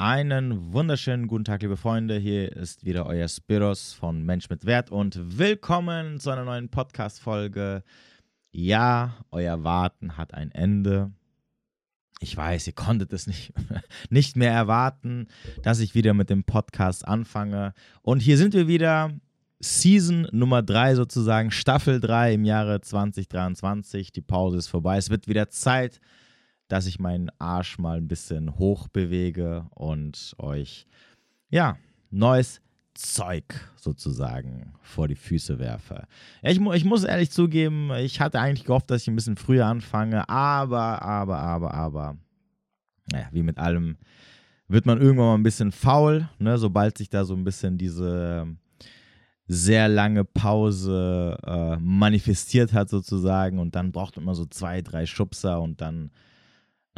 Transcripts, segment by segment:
Einen wunderschönen guten Tag, liebe Freunde. Hier ist wieder euer Spiros von Mensch mit Wert und willkommen zu einer neuen Podcast-Folge. Ja, euer Warten hat ein Ende. Ich weiß, ihr konntet es nicht, nicht mehr erwarten, dass ich wieder mit dem Podcast anfange. Und hier sind wir wieder. Season Nummer 3 sozusagen, Staffel 3 im Jahre 2023. Die Pause ist vorbei. Es wird wieder Zeit, dass ich meinen Arsch mal ein bisschen hoch bewege und euch, ja, neues Zeug sozusagen vor die Füße werfe. Ich, ich, muss ehrlich zugeben, ich hatte eigentlich gehofft, dass ich ein bisschen früher anfange, aber, aber, aber, aber, naja, wie mit allem wird man irgendwann mal ein bisschen faul, ne, sobald sich da so ein bisschen diese sehr lange Pause äh, manifestiert hat sozusagen und dann braucht man so zwei, drei Schubser und dann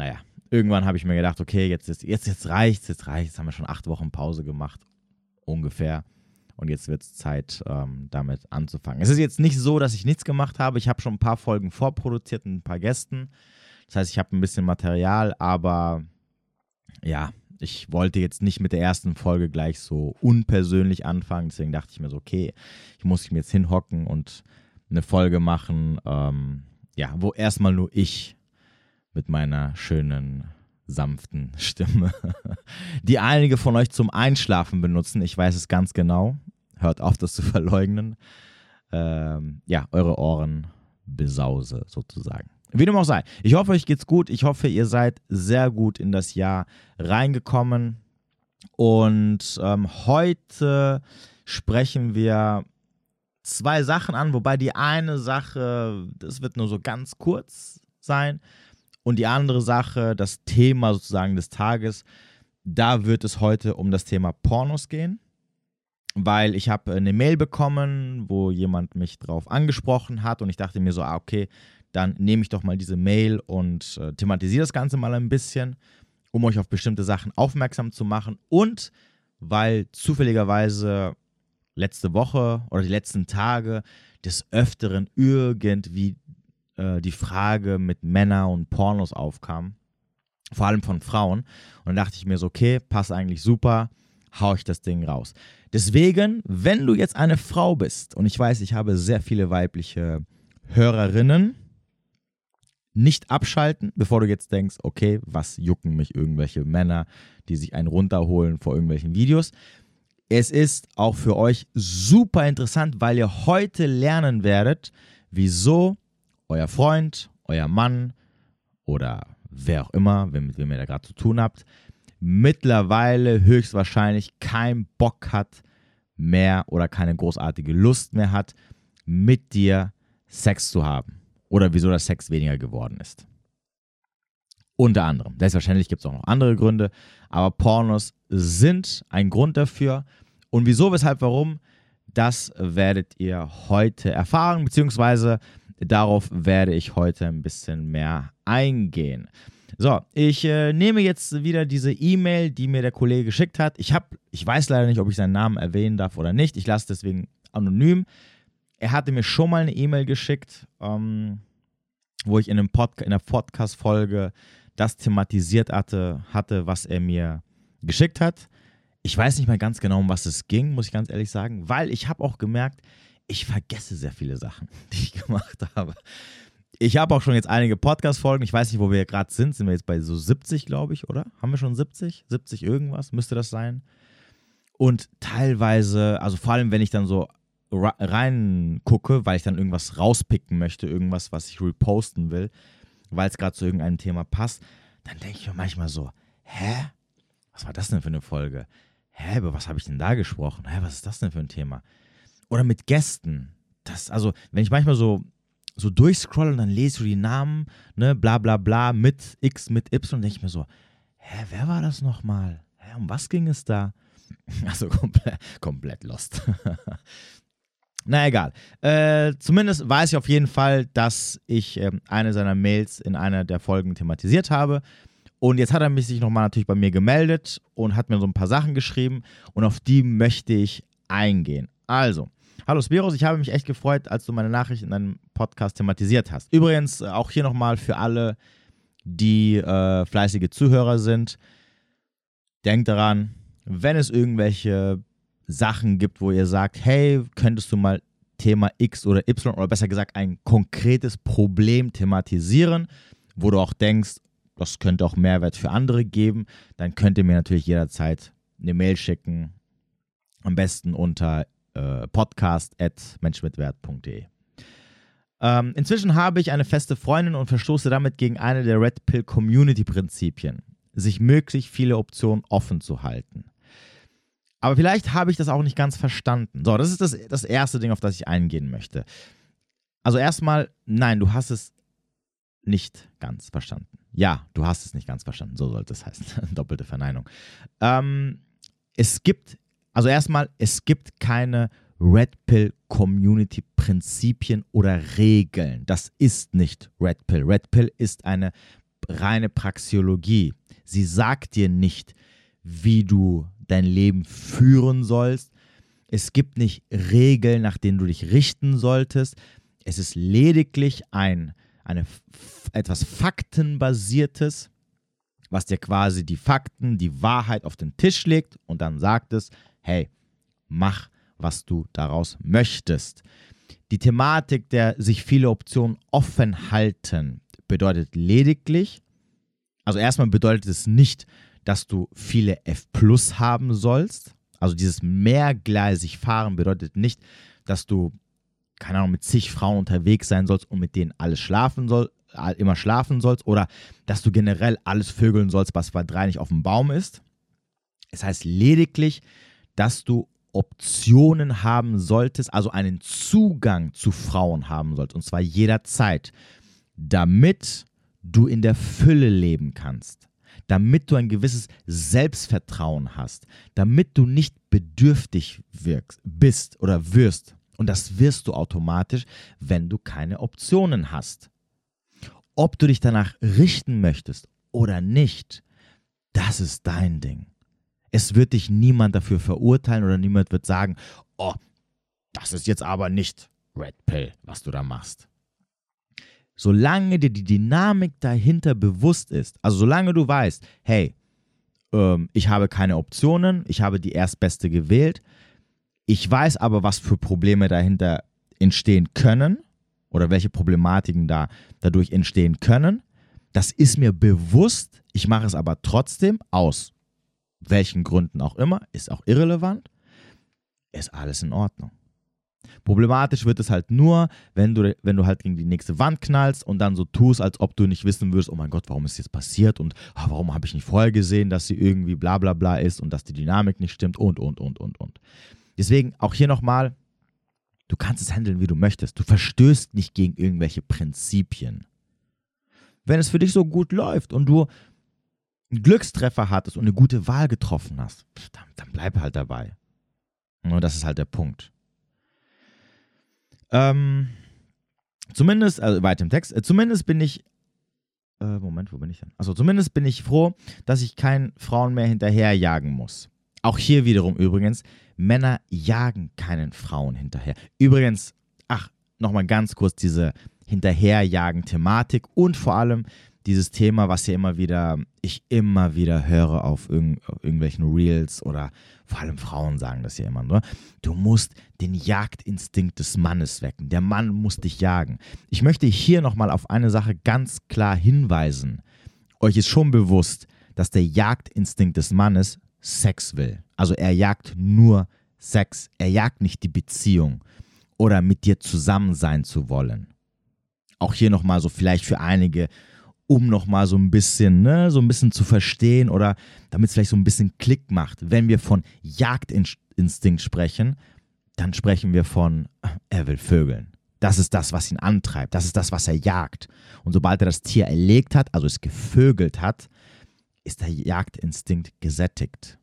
naja, irgendwann habe ich mir gedacht, okay, jetzt, jetzt, jetzt, jetzt reicht's, jetzt reicht's. Jetzt haben wir schon acht Wochen Pause gemacht, ungefähr. Und jetzt wird es Zeit, ähm, damit anzufangen. Es ist jetzt nicht so, dass ich nichts gemacht habe. Ich habe schon ein paar Folgen vorproduziert mit ein paar Gästen. Das heißt, ich habe ein bisschen Material, aber ja, ich wollte jetzt nicht mit der ersten Folge gleich so unpersönlich anfangen. Deswegen dachte ich mir so, okay, ich muss mich jetzt hinhocken und eine Folge machen, ähm, ja, wo erstmal nur ich mit meiner schönen, sanften Stimme, die einige von euch zum Einschlafen benutzen. Ich weiß es ganz genau. Hört auf, das zu verleugnen. Ähm, ja, eure Ohren besause sozusagen. Wie dem auch sei. Ich hoffe, euch geht's gut. Ich hoffe, ihr seid sehr gut in das Jahr reingekommen. Und ähm, heute sprechen wir zwei Sachen an, wobei die eine Sache, das wird nur so ganz kurz sein. Und die andere Sache, das Thema sozusagen des Tages, da wird es heute um das Thema Pornos gehen, weil ich habe eine Mail bekommen, wo jemand mich drauf angesprochen hat und ich dachte mir so, ah, okay, dann nehme ich doch mal diese Mail und äh, thematisiere das Ganze mal ein bisschen, um euch auf bestimmte Sachen aufmerksam zu machen. Und weil zufälligerweise letzte Woche oder die letzten Tage des Öfteren irgendwie äh, die Frage mit Männer und Pornos aufkam, vor allem von Frauen. Und dann dachte ich mir so, okay, passt eigentlich super, hau ich das Ding raus. Deswegen, wenn du jetzt eine Frau bist, und ich weiß, ich habe sehr viele weibliche Hörerinnen, nicht abschalten, bevor du jetzt denkst, okay, was jucken mich irgendwelche Männer, die sich einen runterholen vor irgendwelchen Videos. Es ist auch für euch super interessant, weil ihr heute lernen werdet, wieso euer Freund, euer Mann oder wer auch immer, mit wem ihr da gerade zu tun habt, mittlerweile höchstwahrscheinlich keinen Bock hat mehr oder keine großartige Lust mehr hat, mit dir Sex zu haben. Oder wieso der Sex weniger geworden ist. Unter anderem. Selbstverständlich gibt es auch noch andere Gründe, aber Pornos sind ein Grund dafür. Und wieso, weshalb, warum, das werdet ihr heute erfahren, beziehungsweise Darauf werde ich heute ein bisschen mehr eingehen. So, ich äh, nehme jetzt wieder diese E-Mail, die mir der Kollege geschickt hat. Ich habe, ich weiß leider nicht, ob ich seinen Namen erwähnen darf oder nicht. Ich lasse deswegen anonym. Er hatte mir schon mal eine E-Mail geschickt, ähm, wo ich in, einem Pod in einer Podcast-Folge das thematisiert hatte, hatte, was er mir geschickt hat. Ich weiß nicht mehr ganz genau, um was es ging, muss ich ganz ehrlich sagen, weil ich habe auch gemerkt, ich vergesse sehr viele Sachen, die ich gemacht habe. Ich habe auch schon jetzt einige Podcast-Folgen. Ich weiß nicht, wo wir gerade sind. Sind wir jetzt bei so 70, glaube ich, oder? Haben wir schon 70? 70 irgendwas? Müsste das sein? Und teilweise, also vor allem, wenn ich dann so reingucke, weil ich dann irgendwas rauspicken möchte, irgendwas, was ich reposten will, weil es gerade zu irgendeinem Thema passt, dann denke ich mir manchmal so, hä? Was war das denn für eine Folge? Hä, über was habe ich denn da gesprochen? Hä, was ist das denn für ein Thema? Oder mit Gästen. Das, also, wenn ich manchmal so, so durchscrolle und dann lese du die Namen, ne, bla bla bla, mit X, mit Y, denke ich mir so, hä, wer war das nochmal? Hä, um was ging es da? Also komplett, komplett lost. Na egal. Äh, zumindest weiß ich auf jeden Fall, dass ich äh, eine seiner Mails in einer der Folgen thematisiert habe. Und jetzt hat er mich sich nochmal natürlich bei mir gemeldet und hat mir so ein paar Sachen geschrieben und auf die möchte ich eingehen. Also, Hallo Spiros, ich habe mich echt gefreut, als du meine Nachricht in deinem Podcast thematisiert hast. Übrigens, äh, auch hier nochmal für alle, die äh, fleißige Zuhörer sind. denkt daran, wenn es irgendwelche Sachen gibt, wo ihr sagt, hey, könntest du mal Thema X oder Y oder besser gesagt ein konkretes Problem thematisieren, wo du auch denkst, das könnte auch Mehrwert für andere geben, dann könnt ihr mir natürlich jederzeit eine Mail schicken. Am besten unter äh, podcast.menschmitwert.de. Ähm, inzwischen habe ich eine feste Freundin und verstoße damit gegen eine der Red Pill Community Prinzipien, sich möglichst viele Optionen offen zu halten. Aber vielleicht habe ich das auch nicht ganz verstanden. So, das ist das, das erste Ding, auf das ich eingehen möchte. Also erstmal, nein, du hast es nicht ganz verstanden. Ja, du hast es nicht ganz verstanden, so sollte es heißen. Doppelte Verneinung. Ähm, es gibt, also erstmal, es gibt keine Red Pill Community Prinzipien oder Regeln. Das ist nicht Red Pill. Red Pill ist eine reine Praxiologie. Sie sagt dir nicht, wie du dein Leben führen sollst. Es gibt nicht Regeln, nach denen du dich richten solltest. Es ist lediglich ein, eine, etwas Faktenbasiertes, was dir quasi die Fakten, die Wahrheit auf den Tisch legt und dann sagt es, hey, mach, was du daraus möchtest. Die Thematik der sich viele Optionen offen halten bedeutet lediglich, also erstmal bedeutet es nicht, dass du viele F Plus haben sollst. Also dieses mehrgleisig fahren bedeutet nicht, dass du, keine Ahnung, mit zig Frauen unterwegs sein sollst und mit denen alles schlafen soll, immer schlafen sollst oder dass du generell alles vögeln sollst, was bei drei nicht auf dem Baum ist. Es heißt lediglich, dass du Optionen haben solltest, also einen Zugang zu Frauen haben solltest, und zwar jederzeit, damit du in der Fülle leben kannst damit du ein gewisses Selbstvertrauen hast, damit du nicht bedürftig wirkst, bist oder wirst. Und das wirst du automatisch, wenn du keine Optionen hast. Ob du dich danach richten möchtest oder nicht, das ist dein Ding. Es wird dich niemand dafür verurteilen oder niemand wird sagen, oh, das ist jetzt aber nicht Red Pill, was du da machst. Solange dir die Dynamik dahinter bewusst ist, also solange du weißt, hey, ähm, ich habe keine Optionen, ich habe die erstbeste gewählt, ich weiß aber, was für Probleme dahinter entstehen können oder welche Problematiken da dadurch entstehen können, das ist mir bewusst, ich mache es aber trotzdem aus welchen Gründen auch immer, ist auch irrelevant, ist alles in Ordnung. Problematisch wird es halt nur, wenn du, wenn du halt gegen die nächste Wand knallst und dann so tust, als ob du nicht wissen würdest, oh mein Gott, warum ist jetzt passiert und oh, warum habe ich nicht vorher gesehen, dass sie irgendwie bla bla bla ist und dass die Dynamik nicht stimmt und, und, und, und, und. Deswegen auch hier nochmal, du kannst es handeln, wie du möchtest. Du verstößt nicht gegen irgendwelche Prinzipien. Wenn es für dich so gut läuft und du einen Glückstreffer hattest und eine gute Wahl getroffen hast, dann, dann bleib halt dabei. Und das ist halt der Punkt. Ähm, zumindest, also weiter im Text, äh, zumindest bin ich, äh, Moment, wo bin ich denn? Also zumindest bin ich froh, dass ich keinen Frauen mehr hinterherjagen muss. Auch hier wiederum übrigens, Männer jagen keinen Frauen hinterher. Übrigens, ach, nochmal ganz kurz diese Hinterherjagen-Thematik und vor allem dieses Thema, was ja immer wieder, ich immer wieder höre auf, irgend, auf irgendwelchen Reels oder vor allem Frauen sagen das ja immer nur. Du musst den Jagdinstinkt des Mannes wecken. Der Mann muss dich jagen. Ich möchte hier nochmal auf eine Sache ganz klar hinweisen. Euch ist schon bewusst, dass der Jagdinstinkt des Mannes Sex will. Also er jagt nur Sex. Er jagt nicht die Beziehung oder mit dir zusammen sein zu wollen. Auch hier nochmal so vielleicht für einige um nochmal so ein bisschen, ne, so ein bisschen zu verstehen oder damit es vielleicht so ein bisschen Klick macht. Wenn wir von Jagdinstinkt sprechen, dann sprechen wir von, er will vögeln. Das ist das, was ihn antreibt. Das ist das, was er jagt. Und sobald er das Tier erlegt hat, also es gevögelt hat, ist der Jagdinstinkt gesättigt.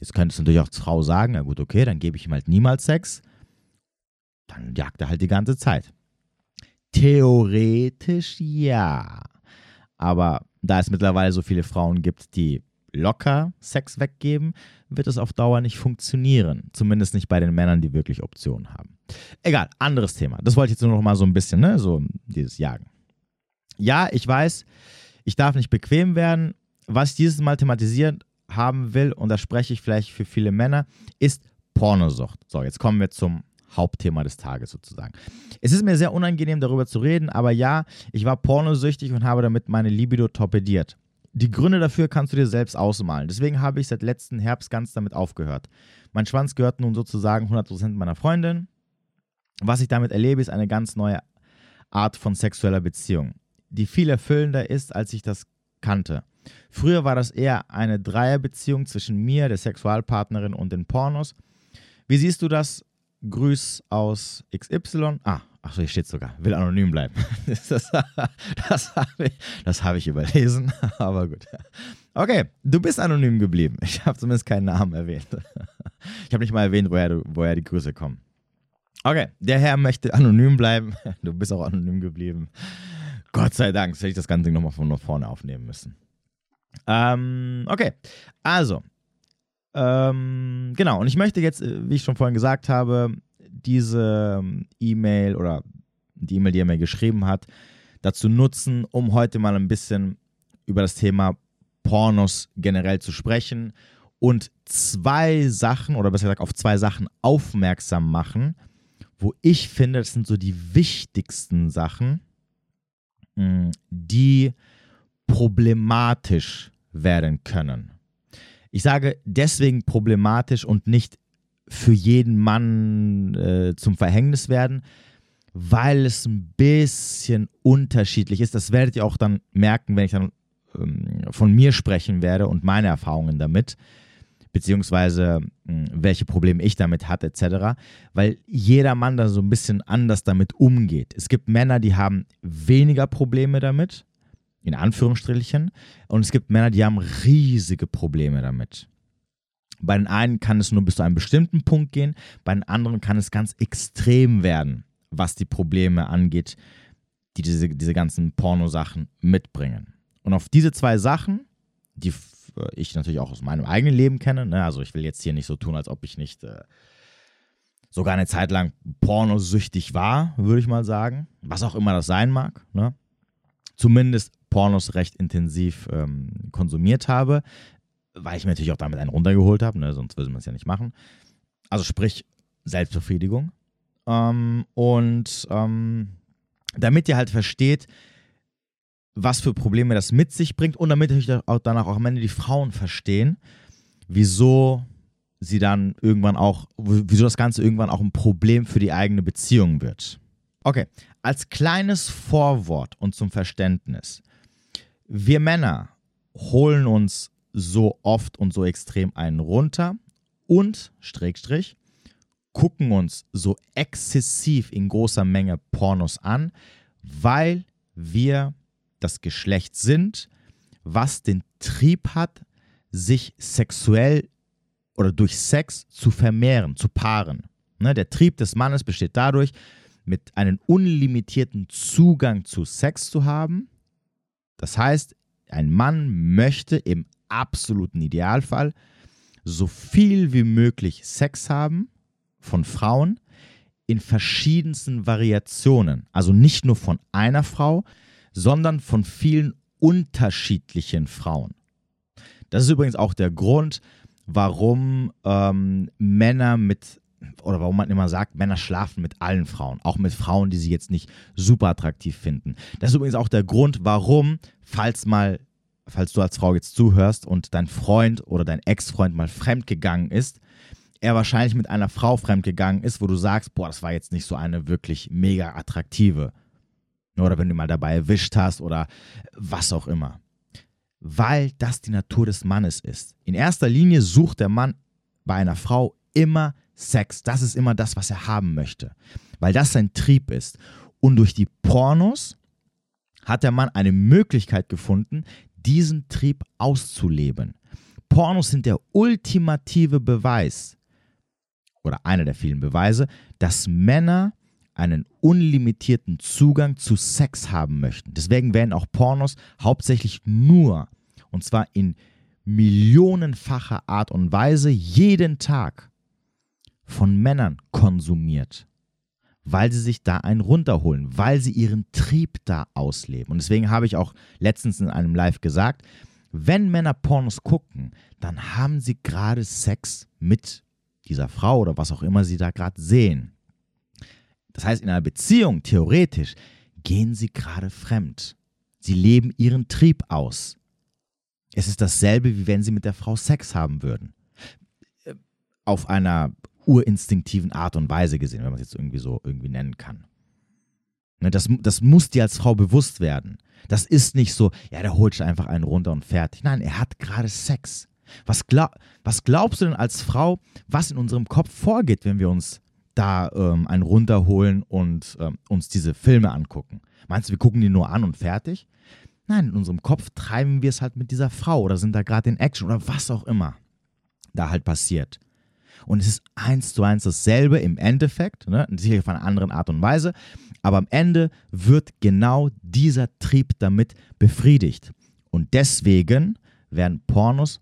Jetzt könntest du natürlich auch zur Frau sagen, na gut, okay, dann gebe ich ihm halt niemals Sex. Dann jagt er halt die ganze Zeit. Theoretisch ja. Aber da es mittlerweile so viele Frauen gibt, die locker Sex weggeben, wird es auf Dauer nicht funktionieren. Zumindest nicht bei den Männern, die wirklich Optionen haben. Egal, anderes Thema. Das wollte ich jetzt nur noch mal so ein bisschen, ne, so dieses Jagen. Ja, ich weiß, ich darf nicht bequem werden. Was ich dieses Mal thematisieren haben will, und da spreche ich vielleicht für viele Männer, ist Pornosucht. So, jetzt kommen wir zum Hauptthema des Tages sozusagen. Es ist mir sehr unangenehm, darüber zu reden, aber ja, ich war pornosüchtig und habe damit meine Libido torpediert. Die Gründe dafür kannst du dir selbst ausmalen. Deswegen habe ich seit letzten Herbst ganz damit aufgehört. Mein Schwanz gehört nun sozusagen 100% meiner Freundin. Was ich damit erlebe, ist eine ganz neue Art von sexueller Beziehung, die viel erfüllender ist, als ich das kannte. Früher war das eher eine Dreierbeziehung zwischen mir, der Sexualpartnerin und den Pornos. Wie siehst du das? Grüß aus XY. Ah, ach so, hier steht sogar. Will anonym bleiben. Das, das habe ich, hab ich überlesen, aber gut. Okay, du bist anonym geblieben. Ich habe zumindest keinen Namen erwähnt. Ich habe nicht mal erwähnt, woher, woher die Grüße kommen. Okay, der Herr möchte anonym bleiben. Du bist auch anonym geblieben. Gott sei Dank, sonst hätte ich das ganze nochmal von vorne aufnehmen müssen. Ähm, okay, also, ähm, genau, und ich möchte jetzt, äh, wie ich schon vorhin gesagt habe, diese ähm, E-Mail oder die E-Mail, die er mir geschrieben hat, dazu nutzen, um heute mal ein bisschen über das Thema Pornos generell zu sprechen und zwei Sachen oder besser gesagt auf zwei Sachen aufmerksam machen, wo ich finde, das sind so die wichtigsten Sachen, die problematisch werden können. Ich sage deswegen problematisch und nicht für jeden Mann äh, zum Verhängnis werden, weil es ein bisschen unterschiedlich ist. Das werdet ihr auch dann merken, wenn ich dann ähm, von mir sprechen werde und meine Erfahrungen damit, beziehungsweise äh, welche Probleme ich damit hatte, etc. Weil jeder Mann da so ein bisschen anders damit umgeht. Es gibt Männer, die haben weniger Probleme damit in Anführungsstrichen. Und es gibt Männer, die haben riesige Probleme damit. Bei den einen kann es nur bis zu einem bestimmten Punkt gehen, bei den anderen kann es ganz extrem werden, was die Probleme angeht, die diese, diese ganzen Pornosachen mitbringen. Und auf diese zwei Sachen, die ich natürlich auch aus meinem eigenen Leben kenne, ne, also ich will jetzt hier nicht so tun, als ob ich nicht äh, sogar eine Zeit lang pornosüchtig war, würde ich mal sagen, was auch immer das sein mag. Ne? Zumindest Pornos recht intensiv ähm, konsumiert habe, weil ich mir natürlich auch damit einen runtergeholt habe, ne, sonst würde man es ja nicht machen. Also sprich Selbstbefriedigung. Ähm, und ähm, damit ihr halt versteht, was für Probleme das mit sich bringt und damit euch auch danach auch am Ende die Frauen verstehen, wieso sie dann irgendwann auch, wieso das Ganze irgendwann auch ein Problem für die eigene Beziehung wird. Okay, als kleines Vorwort und zum Verständnis wir Männer holen uns so oft und so extrem einen runter und, Strickstrich, gucken uns so exzessiv in großer Menge Pornos an, weil wir das Geschlecht sind, was den Trieb hat, sich sexuell oder durch Sex zu vermehren, zu paaren. Ne, der Trieb des Mannes besteht dadurch, mit einem unlimitierten Zugang zu Sex zu haben das heißt, ein Mann möchte im absoluten Idealfall so viel wie möglich Sex haben von Frauen in verschiedensten Variationen. Also nicht nur von einer Frau, sondern von vielen unterschiedlichen Frauen. Das ist übrigens auch der Grund, warum ähm, Männer mit oder warum man immer sagt, Männer schlafen mit allen Frauen, auch mit Frauen, die sie jetzt nicht super attraktiv finden. Das ist übrigens auch der Grund, warum, falls mal, falls du als Frau jetzt zuhörst und dein Freund oder dein Ex-Freund mal fremdgegangen ist, er wahrscheinlich mit einer Frau fremdgegangen ist, wo du sagst, boah, das war jetzt nicht so eine wirklich mega attraktive. Oder wenn du mal dabei erwischt hast oder was auch immer. Weil das die Natur des Mannes ist. In erster Linie sucht der Mann bei einer Frau immer Sex. Das ist immer das, was er haben möchte, weil das sein Trieb ist. Und durch die Pornos hat der Mann eine Möglichkeit gefunden, diesen Trieb auszuleben. Pornos sind der ultimative Beweis oder einer der vielen Beweise, dass Männer einen unlimitierten Zugang zu Sex haben möchten. Deswegen werden auch Pornos hauptsächlich nur, und zwar in millionenfacher Art und Weise, jeden Tag von Männern konsumiert, weil sie sich da einen runterholen, weil sie ihren Trieb da ausleben. Und deswegen habe ich auch letztens in einem Live gesagt, wenn Männer Pornos gucken, dann haben sie gerade Sex mit dieser Frau oder was auch immer sie da gerade sehen. Das heißt, in einer Beziehung, theoretisch, gehen sie gerade fremd. Sie leben ihren Trieb aus. Es ist dasselbe, wie wenn sie mit der Frau Sex haben würden. Äh, auf einer urinstinktiven Art und Weise gesehen, wenn man es jetzt irgendwie so irgendwie nennen kann. Ne, das, das muss dir als Frau bewusst werden. Das ist nicht so, ja, der holt einfach einen runter und fertig. Nein, er hat gerade Sex. Was, glaub, was glaubst du denn als Frau, was in unserem Kopf vorgeht, wenn wir uns da ähm, einen runterholen und ähm, uns diese Filme angucken? Meinst du, wir gucken die nur an und fertig? Nein, in unserem Kopf treiben wir es halt mit dieser Frau oder sind da gerade in Action oder was auch immer da halt passiert. Und es ist eins zu eins dasselbe im Endeffekt, ne? sicherlich auf eine andere Art und Weise, aber am Ende wird genau dieser Trieb damit befriedigt. Und deswegen werden Pornos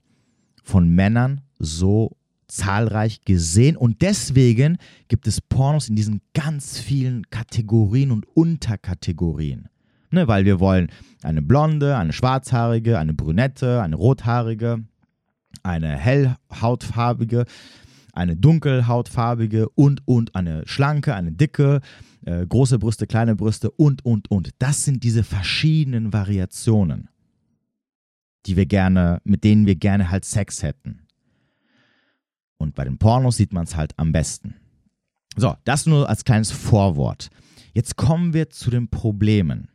von Männern so zahlreich gesehen und deswegen gibt es Pornos in diesen ganz vielen Kategorien und Unterkategorien. Ne, weil wir wollen eine blonde, eine schwarzhaarige, eine brünette, eine rothaarige, eine hellhautfarbige, eine dunkelhautfarbige und, und eine schlanke, eine dicke, äh, große Brüste, kleine Brüste und, und, und. Das sind diese verschiedenen Variationen, die wir gerne, mit denen wir gerne halt Sex hätten. Und bei den Pornos sieht man es halt am besten. So, das nur als kleines Vorwort. Jetzt kommen wir zu den Problemen.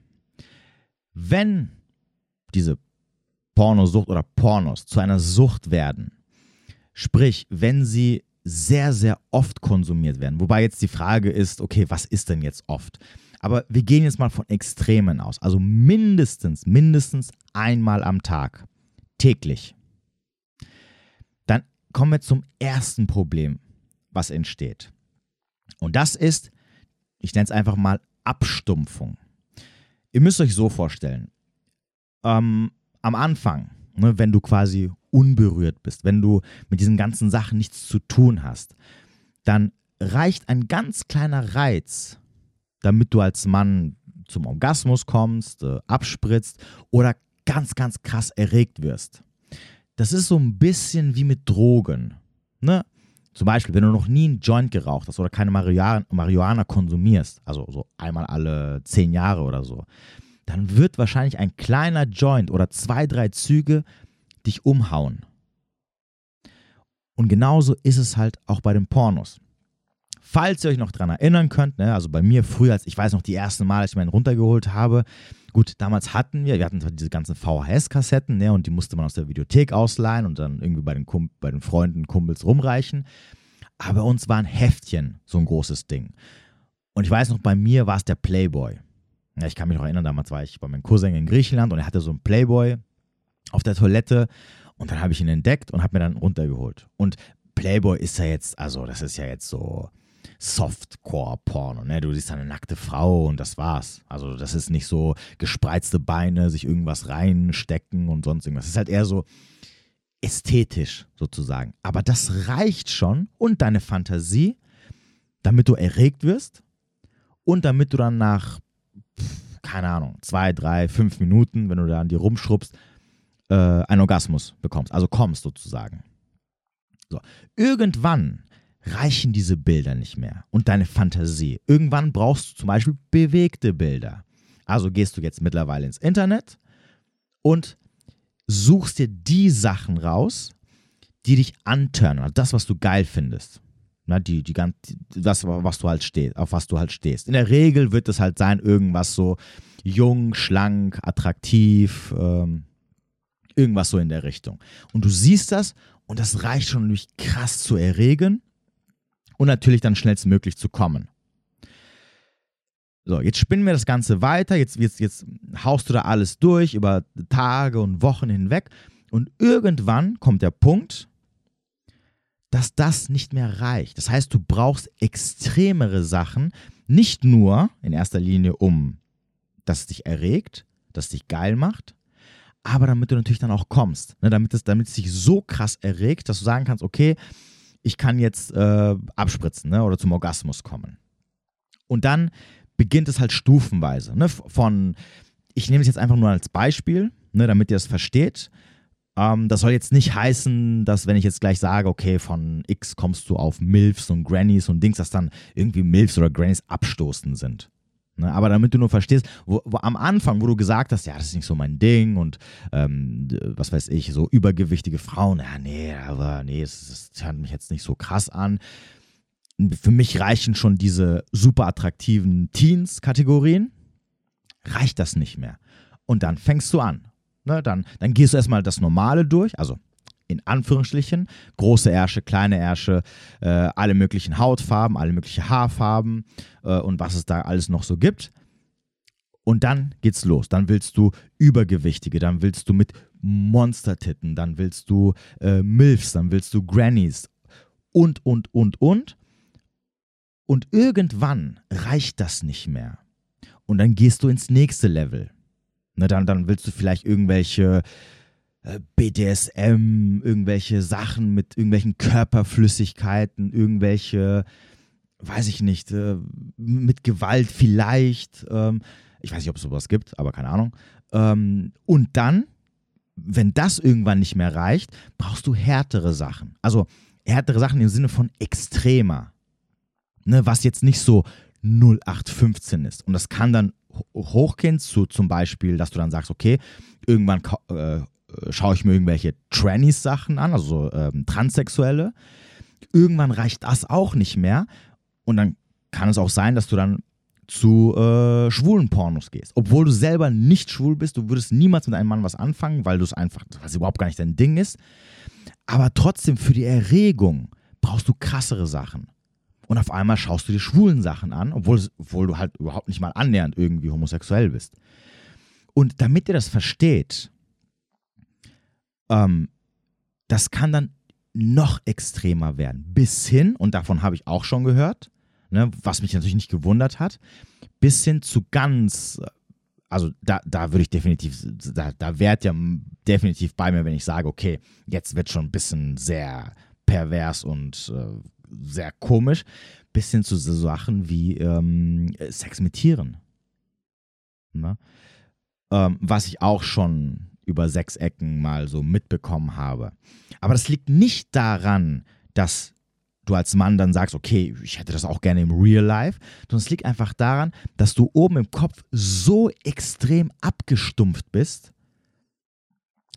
Wenn diese Pornosucht oder Pornos zu einer Sucht werden, sprich, wenn sie sehr, sehr oft konsumiert werden. Wobei jetzt die Frage ist, okay, was ist denn jetzt oft? Aber wir gehen jetzt mal von Extremen aus. Also mindestens, mindestens einmal am Tag. Täglich. Dann kommen wir zum ersten Problem, was entsteht. Und das ist, ich nenne es einfach mal Abstumpfung. Ihr müsst euch so vorstellen, ähm, am Anfang, ne, wenn du quasi unberührt bist, wenn du mit diesen ganzen Sachen nichts zu tun hast, dann reicht ein ganz kleiner Reiz, damit du als Mann zum Orgasmus kommst, äh, abspritzt oder ganz, ganz krass erregt wirst. Das ist so ein bisschen wie mit Drogen. Ne? Zum Beispiel, wenn du noch nie einen Joint geraucht hast oder keine Marihuana, Marihuana konsumierst, also so einmal alle zehn Jahre oder so, dann wird wahrscheinlich ein kleiner Joint oder zwei, drei Züge dich umhauen. Und genauso ist es halt auch bei den Pornos. Falls ihr euch noch daran erinnern könnt, ne, also bei mir früher, als ich weiß noch die ersten Mal, als ich meinen runtergeholt habe, gut, damals hatten wir, wir hatten diese ganzen VHS-Kassetten, ne, und die musste man aus der Videothek ausleihen und dann irgendwie bei den, Kum bei den Freunden, Kumpels rumreichen. Aber bei uns war ein Heftchen so ein großes Ding. Und ich weiß noch, bei mir war es der Playboy. Ja, ich kann mich noch erinnern, damals war ich bei meinem Cousin in Griechenland und er hatte so einen Playboy auf der Toilette und dann habe ich ihn entdeckt und habe mir dann runtergeholt. Und Playboy ist ja jetzt, also das ist ja jetzt so Softcore-Porno, ne? Du siehst eine nackte Frau und das war's. Also das ist nicht so gespreizte Beine, sich irgendwas reinstecken und sonst irgendwas. Das ist halt eher so ästhetisch sozusagen. Aber das reicht schon und deine Fantasie, damit du erregt wirst und damit du dann nach, keine Ahnung, zwei, drei, fünf Minuten, wenn du da an dir rumschrubbst, äh, einen Orgasmus bekommst, also kommst sozusagen. So. Irgendwann reichen diese Bilder nicht mehr und deine Fantasie. Irgendwann brauchst du zum Beispiel bewegte Bilder. Also gehst du jetzt mittlerweile ins Internet und suchst dir die Sachen raus, die dich antören, also das, was du geil findest. Na, die, die, das, was du halt stehst, auf was du halt stehst. In der Regel wird es halt sein, irgendwas so jung, schlank, attraktiv, ähm, Irgendwas so in der Richtung. Und du siehst das und das reicht schon, dich krass zu erregen und natürlich dann schnellstmöglich zu kommen. So, jetzt spinnen wir das Ganze weiter. Jetzt, jetzt, jetzt haust du da alles durch über Tage und Wochen hinweg. Und irgendwann kommt der Punkt, dass das nicht mehr reicht. Das heißt, du brauchst extremere Sachen, nicht nur in erster Linie, um dass es dich erregt, dass es dich geil macht, aber damit du natürlich dann auch kommst, ne, damit, es, damit es dich so krass erregt, dass du sagen kannst, okay, ich kann jetzt äh, abspritzen ne, oder zum Orgasmus kommen. Und dann beginnt es halt stufenweise. Ne, von, ich nehme es jetzt einfach nur als Beispiel, ne, damit ihr es versteht, Ähm, das soll jetzt nicht heißen, dass wenn ich jetzt gleich sage, okay, von X kommst du auf Milfs und Grannies und Dings, dass dann irgendwie Milfs oder Grannies abstoßend sind. Ne, aber damit du nur verstehst, wo, wo, am Anfang, wo du gesagt hast, ja, das ist nicht so mein Ding und ähm, was weiß ich, so übergewichtige Frauen, ja, nee, aber nee, es, es hört mich jetzt nicht so krass an. Für mich reichen schon diese super attraktiven Teens-Kategorien. Reicht das nicht mehr. Und dann fängst du an. Ne, dann, dann gehst du erstmal das Normale durch, also in Anführungsstrichen, große Ärsche, kleine Ärsche, äh, alle möglichen Hautfarben, alle möglichen Haarfarben äh, und was es da alles noch so gibt. Und dann geht's los. Dann willst du Übergewichtige, dann willst du mit Monstertitten, dann willst du äh, Milfs, dann willst du Grannies und, und, und, und. Und irgendwann reicht das nicht mehr. Und dann gehst du ins nächste Level. Na, dann, dann willst du vielleicht irgendwelche äh, BDSM, irgendwelche Sachen mit irgendwelchen Körperflüssigkeiten, irgendwelche, weiß ich nicht, äh, mit Gewalt vielleicht. Ähm, ich weiß nicht, ob es sowas gibt, aber keine Ahnung. Ähm, und dann, wenn das irgendwann nicht mehr reicht, brauchst du härtere Sachen. Also härtere Sachen im Sinne von extremer. Ne, was jetzt nicht so 0815 ist. Und das kann dann hochgehen zu zum Beispiel, dass du dann sagst, okay, irgendwann äh, schaue ich mir irgendwelche Trannies-Sachen an, also ähm, Transsexuelle. Irgendwann reicht das auch nicht mehr. Und dann kann es auch sein, dass du dann zu äh, schwulen Pornos gehst. Obwohl du selber nicht schwul bist, du würdest niemals mit einem Mann was anfangen, weil du es einfach, was überhaupt gar nicht dein Ding ist. Aber trotzdem für die Erregung brauchst du krassere Sachen. Und auf einmal schaust du dir schwulen Sachen an, obwohl, obwohl du halt überhaupt nicht mal annähernd irgendwie homosexuell bist. Und damit ihr das versteht, ähm, das kann dann noch extremer werden. Bis hin, und davon habe ich auch schon gehört, ne, was mich natürlich nicht gewundert hat, bis hin zu ganz, also da, da würde ich definitiv, da, da wärt ja definitiv bei mir, wenn ich sage, okay, jetzt wird schon ein bisschen sehr pervers und äh, sehr komisch, bis hin zu so Sachen wie ähm, Sex mit Tieren. Ne? Ähm, was ich auch schon über sechs Ecken mal so mitbekommen habe. Aber das liegt nicht daran, dass du als Mann dann sagst, okay, ich hätte das auch gerne im Real Life, sondern es liegt einfach daran, dass du oben im Kopf so extrem abgestumpft bist,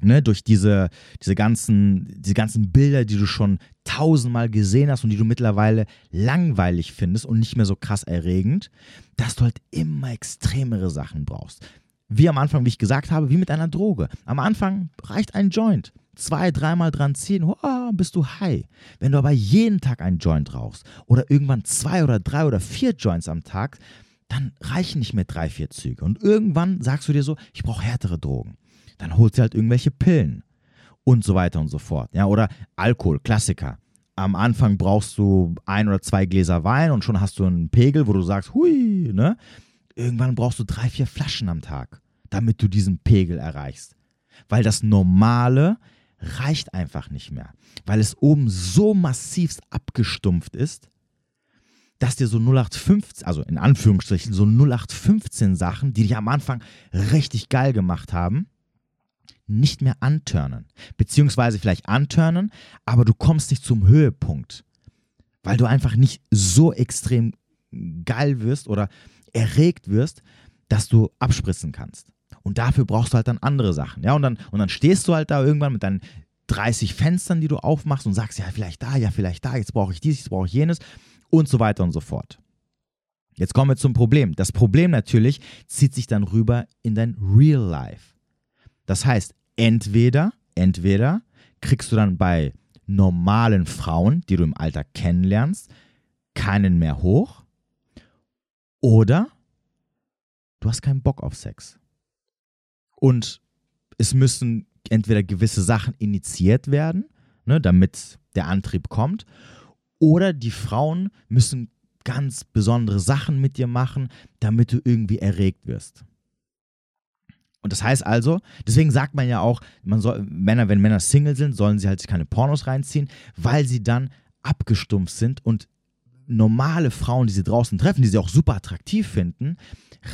ne, durch diese, diese, ganzen, diese ganzen Bilder, die du schon tausendmal gesehen hast und die du mittlerweile langweilig findest und nicht mehr so krass erregend, dass du halt immer extremere Sachen brauchst wie am Anfang, wie ich gesagt habe, wie mit einer Droge. Am Anfang reicht ein Joint. Zwei, dreimal dran ziehen, oh, bist du high. Wenn du aber jeden Tag einen Joint rauchst oder irgendwann zwei oder drei oder vier Joints am Tag, dann reichen nicht mehr drei, vier Züge. Und irgendwann sagst du dir so, ich brauche härtere Drogen. Dann holst du halt irgendwelche Pillen und so weiter und so fort. Ja, oder Alkohol, Klassiker. Am Anfang brauchst du ein oder zwei Gläser Wein und schon hast du einen Pegel, wo du sagst, hui, ne? Irgendwann brauchst du drei, vier Flaschen am Tag, damit du diesen Pegel erreichst. Weil das Normale reicht einfach nicht mehr. Weil es oben so massivst abgestumpft ist, dass dir so 0815, also in Anführungsstrichen, so 0815 Sachen, die dich am Anfang richtig geil gemacht haben, nicht mehr antörnen. Beziehungsweise vielleicht antörnen, aber du kommst nicht zum Höhepunkt. Weil du einfach nicht so extrem geil wirst oder erregt wirst, dass du abspritzen kannst. Und dafür brauchst du halt dann andere Sachen. Ja, und dann, und dann stehst du halt da irgendwann mit deinen 30 Fenstern, die du aufmachst und sagst, ja, vielleicht da, ja, vielleicht da, jetzt brauche ich dies, jetzt brauche ich jenes und so weiter und so fort. Jetzt kommen wir zum Problem. Das Problem natürlich zieht sich dann rüber in dein Real Life. Das heißt, entweder, entweder kriegst du dann bei normalen Frauen, die du im Alter kennenlernst, keinen mehr hoch oder du hast keinen Bock auf Sex. Und es müssen entweder gewisse Sachen initiiert werden, ne, damit der Antrieb kommt, oder die Frauen müssen ganz besondere Sachen mit dir machen, damit du irgendwie erregt wirst. Und das heißt also, deswegen sagt man ja auch, man soll, Männer, wenn Männer Single sind, sollen sie halt keine Pornos reinziehen, weil sie dann abgestumpft sind und normale Frauen, die sie draußen treffen, die sie auch super attraktiv finden,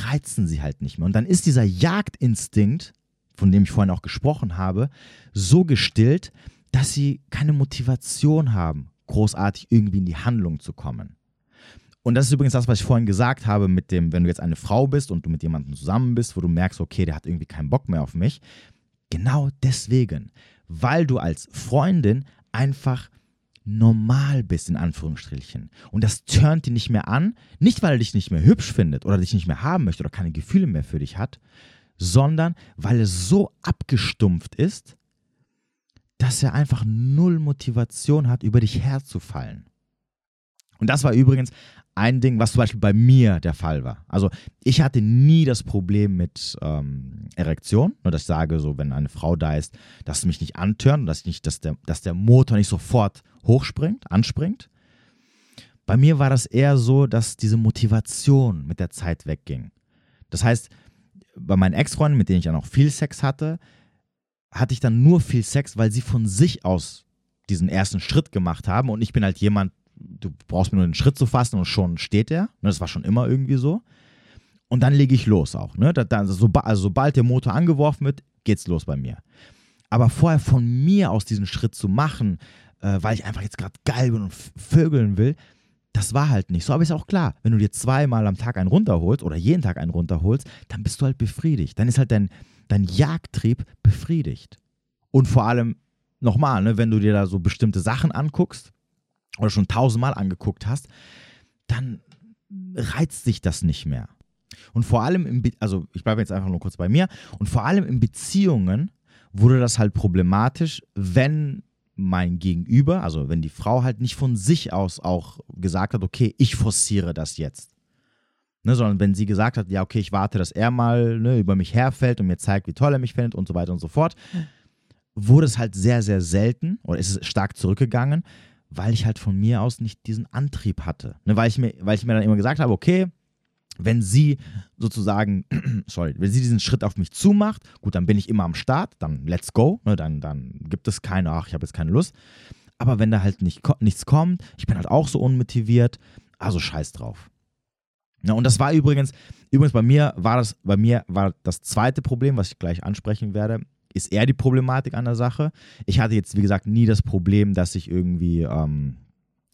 reizen sie halt nicht mehr. Und dann ist dieser Jagdinstinkt von dem ich vorhin auch gesprochen habe, so gestillt, dass sie keine Motivation haben, großartig irgendwie in die Handlung zu kommen. Und das ist übrigens das, was ich vorhin gesagt habe, mit dem, wenn du jetzt eine Frau bist und du mit jemandem zusammen bist, wo du merkst, okay, der hat irgendwie keinen Bock mehr auf mich. Genau deswegen, weil du als Freundin einfach normal bist, in Anführungsstrichen. Und das turnt dich nicht mehr an, nicht weil er dich nicht mehr hübsch findet oder dich nicht mehr haben möchte oder keine Gefühle mehr für dich hat, sondern weil es so abgestumpft ist, dass er einfach null Motivation hat, über dich herzufallen. Und das war übrigens ein Ding, was zum Beispiel bei mir der Fall war. Also ich hatte nie das Problem mit ähm, Erektion, nur dass ich sage, so wenn eine Frau da ist, dass sie mich nicht antörnt, dass, nicht, dass, der, dass der Motor nicht sofort hochspringt, anspringt. Bei mir war das eher so, dass diese Motivation mit der Zeit wegging. Das heißt, bei meinen Ex-Freunden, mit denen ich ja noch viel Sex hatte, hatte ich dann nur viel Sex, weil sie von sich aus diesen ersten Schritt gemacht haben und ich bin halt jemand, du brauchst mir nur einen Schritt zu fassen und schon steht der. Ne, das war schon immer irgendwie so. Und dann lege ich los auch. Ne? Da, also, sobald der Motor angeworfen wird, geht's los bei mir. Aber vorher von mir aus diesen Schritt zu machen, äh, weil ich einfach jetzt gerade geil bin und vögeln will, das war halt nicht so. Aber ist auch klar, wenn du dir zweimal am Tag einen runterholst oder jeden Tag einen runterholst, dann bist du halt befriedigt. Dann ist halt dein, dein Jagdtrieb befriedigt. Und vor allem, nochmal, ne, wenn du dir da so bestimmte Sachen anguckst, oder schon tausendmal angeguckt hast, dann reizt sich das nicht mehr. Und vor allem, im Be also ich bleibe jetzt einfach nur kurz bei mir, und vor allem in Beziehungen wurde das halt problematisch, wenn mein Gegenüber, also wenn die Frau halt nicht von sich aus auch gesagt hat, okay, ich forciere das jetzt. Ne, sondern wenn sie gesagt hat, ja, okay, ich warte, dass er mal ne, über mich herfällt und mir zeigt, wie toll er mich findet und so weiter und so fort, wurde es halt sehr, sehr selten oder ist es stark zurückgegangen, weil ich halt von mir aus nicht diesen Antrieb hatte. Ne, weil, ich mir, weil ich mir dann immer gesagt habe, okay, wenn sie sozusagen, sorry, wenn sie diesen Schritt auf mich zumacht, gut, dann bin ich immer am Start, dann let's go, ne, dann, dann gibt es keine, ach, ich habe jetzt keine Lust. Aber wenn da halt nicht, nichts kommt, ich bin halt auch so unmotiviert, also scheiß drauf. Ja, und das war übrigens, übrigens bei mir war das, bei mir war das zweite Problem, was ich gleich ansprechen werde, ist eher die Problematik an der Sache. Ich hatte jetzt, wie gesagt, nie das Problem, dass ich irgendwie ähm,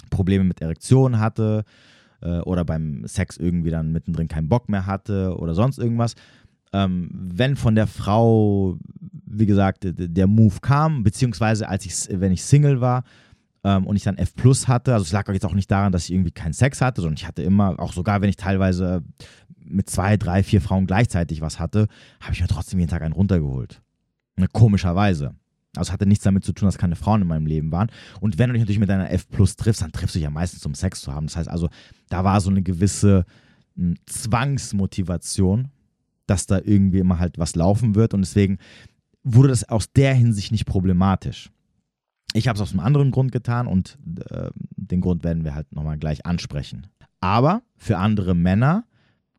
Probleme mit Erektionen hatte äh, oder beim Sex irgendwie dann mittendrin keinen Bock mehr hatte oder sonst irgendwas. Ähm, wenn von der Frau, wie gesagt, der Move kam, beziehungsweise als ich, wenn ich Single war, ähm, und ich dann F Plus hatte. Also es lag jetzt auch nicht daran, dass ich irgendwie keinen Sex hatte, sondern ich hatte immer, auch sogar wenn ich teilweise mit zwei, drei, vier Frauen gleichzeitig was hatte, habe ich mir trotzdem jeden Tag einen runtergeholt. Ne, komischerweise. Also hatte nichts damit zu tun, dass keine Frauen in meinem Leben waren. Und wenn du dich natürlich mit deiner F Plus triffst, dann triffst du dich ja meistens, um Sex zu haben. Das heißt also, da war so eine gewisse hm, Zwangsmotivation, dass da irgendwie immer halt was laufen wird. Und deswegen wurde das aus der Hinsicht nicht problematisch. Ich habe es aus einem anderen Grund getan und äh, den Grund werden wir halt nochmal gleich ansprechen. Aber für andere Männer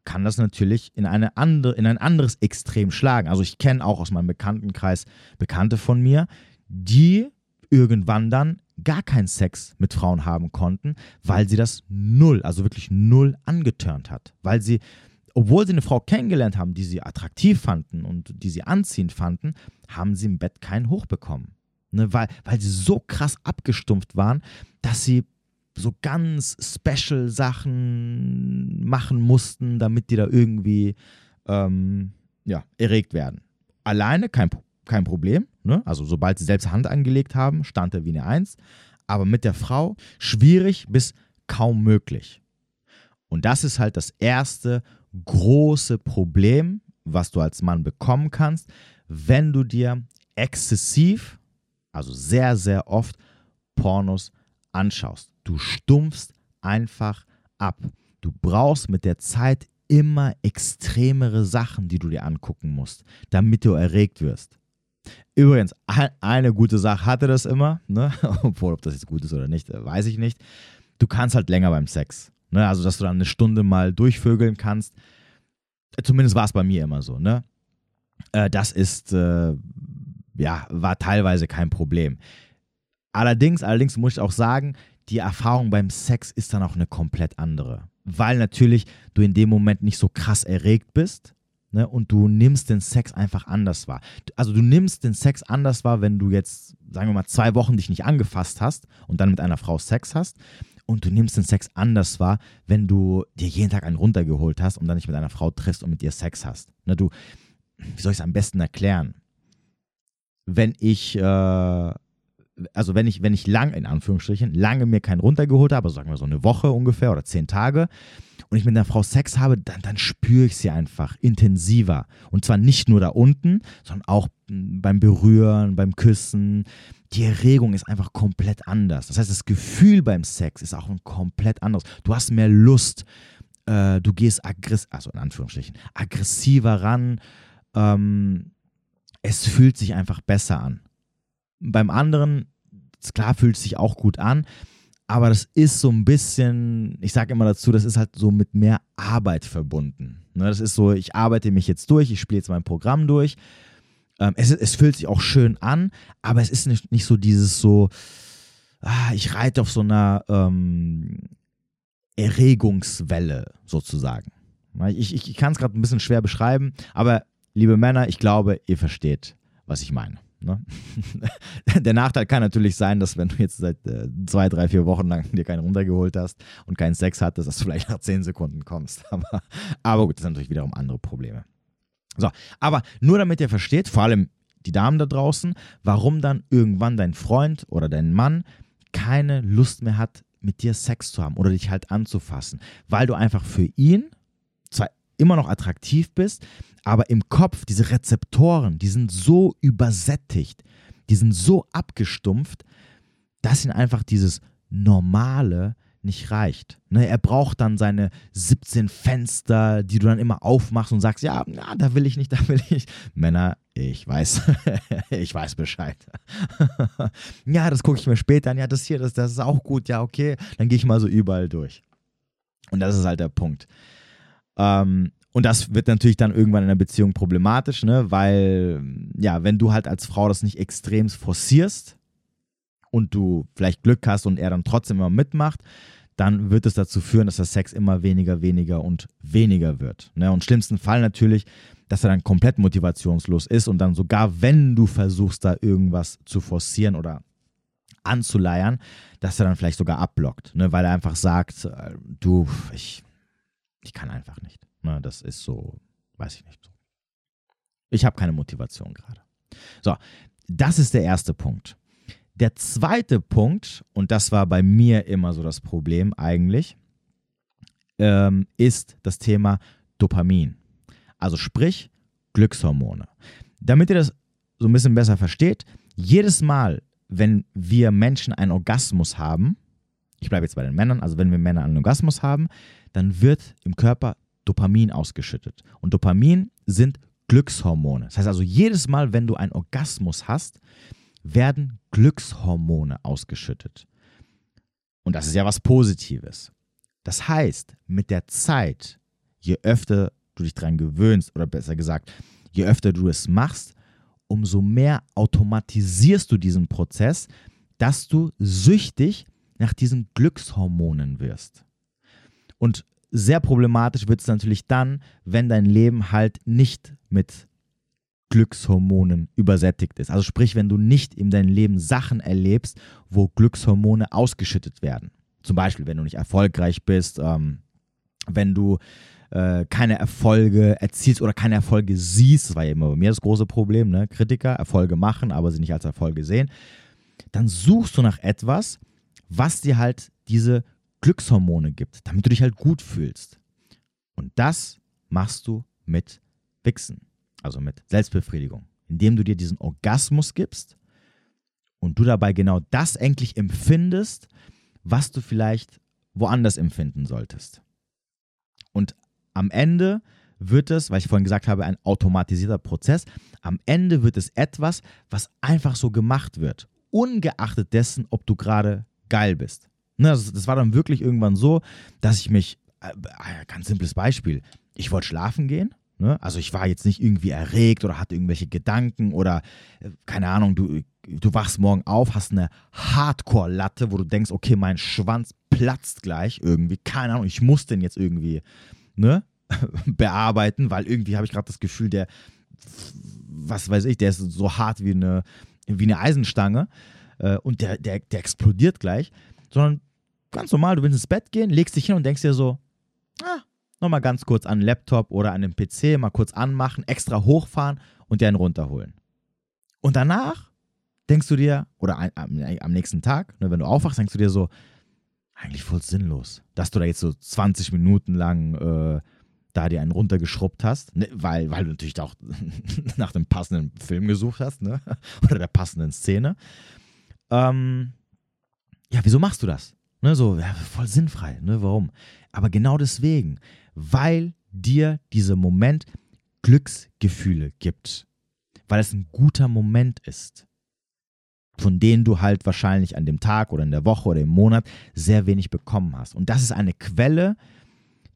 kann das natürlich in, eine andere, in ein anderes Extrem schlagen. Also ich kenne auch aus meinem Bekanntenkreis Bekannte von mir, die irgendwann dann gar keinen Sex mit Frauen haben konnten, weil sie das null, also wirklich null angetörnt hat. Weil sie, obwohl sie eine Frau kennengelernt haben, die sie attraktiv fanden und die sie anziehend fanden, haben sie im Bett keinen hochbekommen. Ne, weil, weil sie so krass abgestumpft waren, dass sie so ganz special Sachen machen mussten, damit die da irgendwie ähm, ja, erregt werden. Alleine kein, kein Problem. Ne? Also sobald sie selbst Hand angelegt haben, stand er wie eine Eins. Aber mit der Frau schwierig bis kaum möglich. Und das ist halt das erste große Problem, was du als Mann bekommen kannst, wenn du dir exzessiv, also sehr, sehr oft Pornos anschaust. Du stumpfst einfach ab. Du brauchst mit der Zeit immer extremere Sachen, die du dir angucken musst, damit du erregt wirst. Übrigens, eine gute Sache hatte das immer, ne? obwohl ob das jetzt gut ist oder nicht, weiß ich nicht. Du kannst halt länger beim Sex. Ne? Also, dass du dann eine Stunde mal durchvögeln kannst. Zumindest war es bei mir immer so. Ne? Äh, das ist, äh, ja, war teilweise kein Problem. Allerdings, allerdings muss ich auch sagen, die Erfahrung beim Sex ist dann auch eine komplett andere. Weil natürlich du in dem Moment nicht so krass erregt bist. ne, und du nimmst den Sex einfach anders wahr. Also du nimmst den Sex anders wahr, wenn du jetzt, sagen wir mal, zwei Wochen dich nicht angefasst hast und dann mit einer Frau Sex hast. Und du nimmst den Sex anders wahr, wenn du dir jeden Tag einen runtergeholt hast und dann dich mit einer Frau triffst und mit ihr Sex hast. Ne, du, wie soll ich es am besten erklären? Wenn ich, äh, also wenn ich, wenn ich lang, in Anführungsstrichen, lange mir keinen runtergeholt habe, also sagen wir so eine Woche ungefähr oder zehn Tage, und ich mit einer Frau Sex habe, dann, dann spüre ich sie einfach intensiver. Und zwar nicht nur da unten, sondern auch beim Berühren, beim Küssen. Die Erregung ist einfach komplett anders. Das heißt, das Gefühl beim Sex ist auch ein komplett anderes. Du hast mehr Lust, äh, du gehst aggressiv, also in Anführungsstrichen, aggressiver ran. Ähm, es fühlt sich einfach besser an. Beim anderen, klar, fühlt es sich auch gut an, aber das ist so ein bisschen, ich sage immer dazu, das ist halt so mit mehr Arbeit verbunden. Ne, das ist so, ich arbeite mich jetzt durch, ich spiele jetzt mein Programm durch. Ähm, es, es, fühlt sich auch schön an, aber es ist nicht, nicht so dieses so, ah, ich reite auf so einer ähm, Erregungswelle sozusagen. Ich, ich, ich kann es gerade ein bisschen schwer beschreiben, aber liebe Männer, ich glaube, ihr versteht, was ich meine. Ne? Der Nachteil kann natürlich sein, dass wenn du jetzt seit äh, zwei, drei, vier Wochen lang dir keinen runtergeholt hast und keinen Sex hattest, dass du vielleicht nach zehn Sekunden kommst. Aber, aber gut, das sind natürlich wiederum andere Probleme. So, aber nur damit ihr versteht, vor allem die Damen da draußen, warum dann irgendwann dein Freund oder dein Mann keine Lust mehr hat, mit dir Sex zu haben oder dich halt anzufassen, weil du einfach für ihn zwar immer noch attraktiv bist, aber im Kopf, diese Rezeptoren, die sind so übersättigt, die sind so abgestumpft, dass ihn einfach dieses Normale nicht reicht. Ne, er braucht dann seine 17 Fenster, die du dann immer aufmachst und sagst, ja, na, da will ich nicht, da will ich. Männer, ich weiß, ich weiß Bescheid. ja, das gucke ich mir später an. Ja, das hier, das, das ist auch gut. Ja, okay. Dann gehe ich mal so überall durch. Und das ist halt der Punkt. Ähm, und das wird natürlich dann irgendwann in der Beziehung problematisch, ne? weil, ja, wenn du halt als Frau das nicht extrem forcierst und du vielleicht Glück hast und er dann trotzdem immer mitmacht, dann wird es dazu führen, dass der Sex immer weniger, weniger und weniger wird. Ne? Und schlimmsten Fall natürlich, dass er dann komplett motivationslos ist und dann sogar, wenn du versuchst, da irgendwas zu forcieren oder anzuleiern, dass er dann vielleicht sogar abblockt, ne? weil er einfach sagt, äh, du, ich, ich kann einfach nicht. Na, das ist so, weiß ich nicht. Ich habe keine Motivation gerade. So, das ist der erste Punkt. Der zweite Punkt, und das war bei mir immer so das Problem eigentlich, ähm, ist das Thema Dopamin. Also sprich Glückshormone. Damit ihr das so ein bisschen besser versteht, jedes Mal, wenn wir Menschen einen Orgasmus haben, ich bleibe jetzt bei den Männern, also wenn wir Männer einen Orgasmus haben, dann wird im Körper Dopamin ausgeschüttet. Und Dopamin sind Glückshormone. Das heißt also, jedes Mal, wenn du einen Orgasmus hast, werden Glückshormone ausgeschüttet. Und das ist ja was Positives. Das heißt, mit der Zeit, je öfter du dich daran gewöhnst, oder besser gesagt, je öfter du es machst, umso mehr automatisierst du diesen Prozess, dass du süchtig nach diesen Glückshormonen wirst. Und sehr problematisch wird es natürlich dann, wenn dein Leben halt nicht mit Glückshormonen übersättigt ist. Also sprich, wenn du nicht in deinem Leben Sachen erlebst, wo Glückshormone ausgeschüttet werden. Zum Beispiel, wenn du nicht erfolgreich bist, ähm, wenn du äh, keine Erfolge erzielst oder keine Erfolge siehst, das war ja immer bei mir das große Problem, ne? Kritiker Erfolge machen, aber sie nicht als Erfolge sehen, dann suchst du nach etwas, was dir halt diese Glückshormone gibt, damit du dich halt gut fühlst. Und das machst du mit Wichsen, also mit Selbstbefriedigung, indem du dir diesen Orgasmus gibst und du dabei genau das endlich empfindest, was du vielleicht woanders empfinden solltest. Und am Ende wird es, weil ich vorhin gesagt habe, ein automatisierter Prozess, am Ende wird es etwas, was einfach so gemacht wird, ungeachtet dessen, ob du gerade geil bist. Ne, das, das war dann wirklich irgendwann so, dass ich mich, äh, äh, ganz simples Beispiel, ich wollte schlafen gehen. Ne? Also ich war jetzt nicht irgendwie erregt oder hatte irgendwelche Gedanken oder äh, keine Ahnung, du, du wachst morgen auf, hast eine Hardcore-Latte, wo du denkst, okay, mein Schwanz platzt gleich irgendwie, keine Ahnung, ich muss den jetzt irgendwie ne, bearbeiten, weil irgendwie habe ich gerade das Gefühl, der, was weiß ich, der ist so hart wie eine, wie eine Eisenstange äh, und der, der, der explodiert gleich, sondern ganz normal, du willst ins Bett gehen, legst dich hin und denkst dir so, ah, nochmal ganz kurz an den Laptop oder an den PC, mal kurz anmachen, extra hochfahren und den runterholen. Und danach denkst du dir, oder am, am nächsten Tag, ne, wenn du aufwachst, denkst du dir so, eigentlich voll sinnlos, dass du da jetzt so 20 Minuten lang äh, da dir einen runtergeschrubbt hast, ne, weil, weil du natürlich auch nach dem passenden Film gesucht hast, ne? oder der passenden Szene. Ähm, ja, wieso machst du das? Ne, so, ja, voll sinnfrei. Ne, warum? Aber genau deswegen, weil dir dieser Moment Glücksgefühle gibt. Weil es ein guter Moment ist, von denen du halt wahrscheinlich an dem Tag oder in der Woche oder im Monat sehr wenig bekommen hast. Und das ist eine Quelle,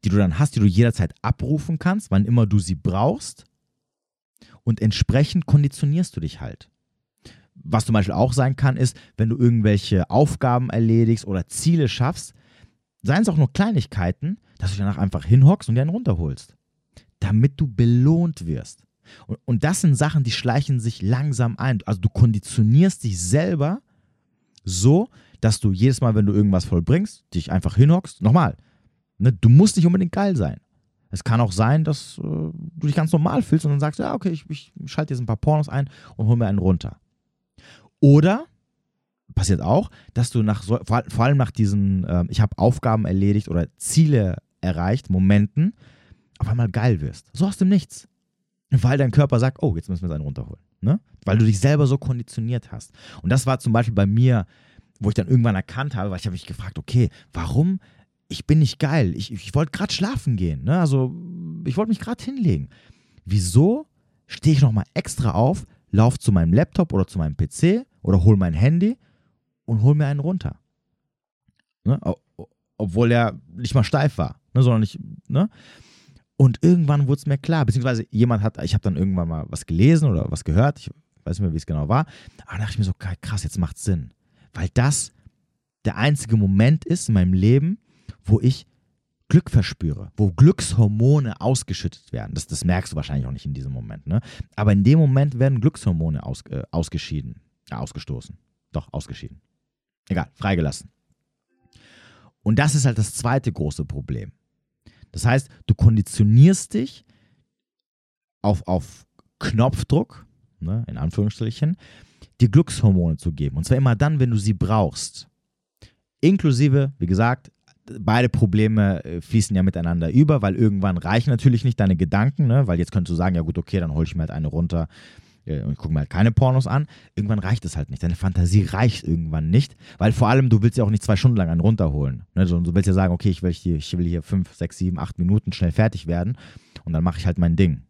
die du dann hast, die du jederzeit abrufen kannst, wann immer du sie brauchst. Und entsprechend konditionierst du dich halt. Was zum Beispiel auch sein kann, ist, wenn du irgendwelche Aufgaben erledigst oder Ziele schaffst, seien es auch nur Kleinigkeiten, dass du danach einfach hinhockst und dir einen runterholst. Damit du belohnt wirst. Und, und das sind Sachen, die schleichen sich langsam ein. Also du konditionierst dich selber so, dass du jedes Mal, wenn du irgendwas vollbringst, dich einfach hinhockst. Nochmal, ne, du musst nicht unbedingt geil sein. Es kann auch sein, dass äh, du dich ganz normal fühlst und dann sagst, ja, okay, ich, ich schalte jetzt ein paar Pornos ein und hol mir einen runter. Oder passiert auch, dass du nach so, vor, vor allem nach diesen, äh, ich habe Aufgaben erledigt oder Ziele erreicht, Momenten, auf einmal geil wirst. So aus dem Nichts. Weil dein Körper sagt, oh, jetzt müssen wir es einen runterholen. Ne? Weil du dich selber so konditioniert hast. Und das war zum Beispiel bei mir, wo ich dann irgendwann erkannt habe, weil ich habe mich gefragt, okay, warum? Ich bin nicht geil. Ich, ich wollte gerade schlafen gehen. Ne? Also ich wollte mich gerade hinlegen. Wieso stehe ich nochmal extra auf, laufe zu meinem Laptop oder zu meinem PC oder hole mein Handy und hole mir einen runter? Ne? Obwohl er nicht mal steif war, ne? sondern ich, ne? Und irgendwann wurde es mir klar, beziehungsweise jemand hat, ich habe dann irgendwann mal was gelesen oder was gehört, ich weiß nicht mehr, wie es genau war, aber da dachte ich mir so, krass, jetzt macht Sinn. Weil das der einzige Moment ist in meinem Leben, wo ich Glück verspüre, wo Glückshormone ausgeschüttet werden. Das, das merkst du wahrscheinlich auch nicht in diesem Moment. Ne? Aber in dem Moment werden Glückshormone aus, äh, ausgeschieden, äh, ausgestoßen. Doch, ausgeschieden. Egal, freigelassen. Und das ist halt das zweite große Problem. Das heißt, du konditionierst dich auf, auf Knopfdruck, ne, in Anführungsstrichen, dir Glückshormone zu geben. Und zwar immer dann, wenn du sie brauchst. Inklusive, wie gesagt, beide Probleme äh, fließen ja miteinander über, weil irgendwann reichen natürlich nicht deine Gedanken, ne? weil jetzt könntest du sagen, ja gut, okay, dann hole ich mir halt eine runter, äh, und ich gucke mir halt keine Pornos an. Irgendwann reicht es halt nicht. Deine Fantasie reicht irgendwann nicht, weil vor allem du willst ja auch nicht zwei Stunden lang einen runterholen. Ne? Du willst ja sagen, okay, ich will hier, ich will hier fünf, sechs, sieben, acht Minuten schnell fertig werden und dann mache ich halt mein Ding.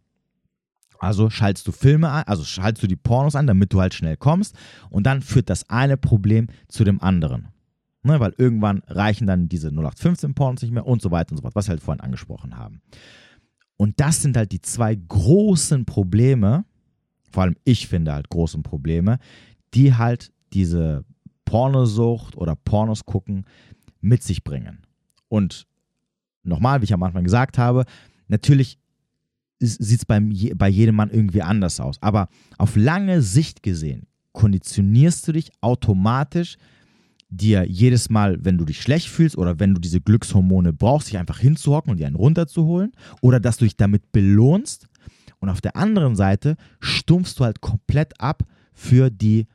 Also schaltest du Filme an, also schaltest du die Pornos an, damit du halt schnell kommst und dann führt das eine Problem zu dem anderen. Ne, weil irgendwann reichen dann diese 0815 Pornos nicht mehr und so weiter und so fort, was wir halt vorhin angesprochen haben. Und das sind halt die zwei großen Probleme, vor allem ich finde halt große Probleme, die halt diese Pornosucht oder Pornos gucken mit sich bringen. Und nochmal, wie ich am Anfang gesagt habe, natürlich sieht es bei jedem Mann irgendwie anders aus. Aber auf lange Sicht gesehen konditionierst du dich automatisch, dir jedes Mal, wenn du dich schlecht fühlst oder wenn du diese Glückshormone brauchst, dich einfach hinzuhocken und dir einen runterzuholen oder dass du dich damit belohnst und auf der anderen Seite stumpfst du halt komplett ab für die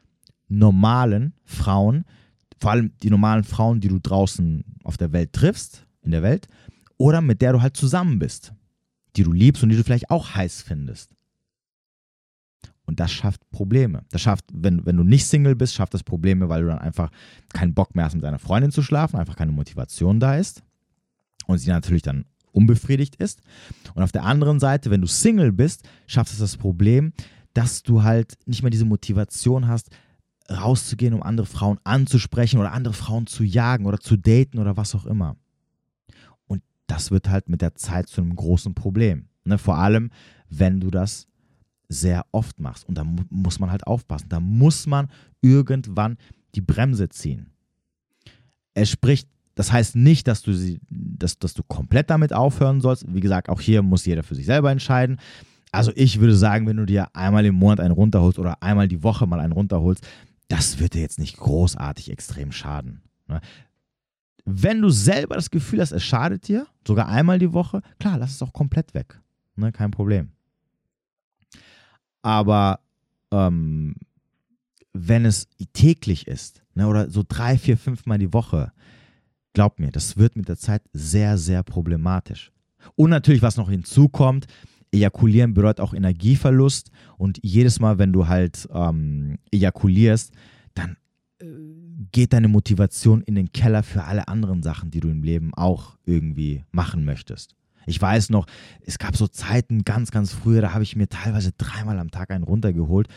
normalen Frauen, vor allem die normalen Frauen, die du draußen auf der Welt triffst, in der Welt, oder mit der du halt zusammen bist, die du liebst und die du vielleicht auch heiß findest. Und das schafft Probleme. Das schafft, wenn, wenn du nicht Single bist, schafft das Probleme, weil du dann einfach keinen Bock mehr hast, mit deiner Freundin zu schlafen, einfach keine Motivation da ist. Und sie natürlich dann unbefriedigt ist. Und auf der anderen Seite, wenn du Single bist, schafft es das Problem, dass du halt nicht mehr diese Motivation hast, rauszugehen, um andere Frauen anzusprechen oder andere Frauen zu jagen oder zu daten oder was auch immer. Und das wird halt mit der Zeit zu einem großen Problem. Ne? Vor allem, wenn du das sehr oft machst. Und da mu muss man halt aufpassen. Da muss man irgendwann die Bremse ziehen. Es spricht das heißt nicht, dass du, sie, dass, dass du komplett damit aufhören sollst. Wie gesagt, auch hier muss jeder für sich selber entscheiden. Also ich würde sagen, wenn du dir einmal im Monat einen runterholst oder einmal die Woche mal einen runterholst, das wird dir jetzt nicht großartig extrem schaden. Ne? Wenn du selber das Gefühl hast, es schadet dir, sogar einmal die Woche, klar, lass es auch komplett weg. Ne? Kein Problem. Aber ähm, wenn es täglich ist ne, oder so drei, vier, fünf Mal die Woche, glaub mir, das wird mit der Zeit sehr, sehr problematisch. Und natürlich, was noch hinzukommt, Ejakulieren bedeutet auch Energieverlust und jedes Mal, wenn du halt ähm, ejakulierst, dann äh, geht deine Motivation in den Keller für alle anderen Sachen, die du im Leben auch irgendwie machen möchtest. Ich weiß noch, es gab so Zeiten ganz, ganz früher, da habe ich mir teilweise dreimal am Tag einen runtergeholt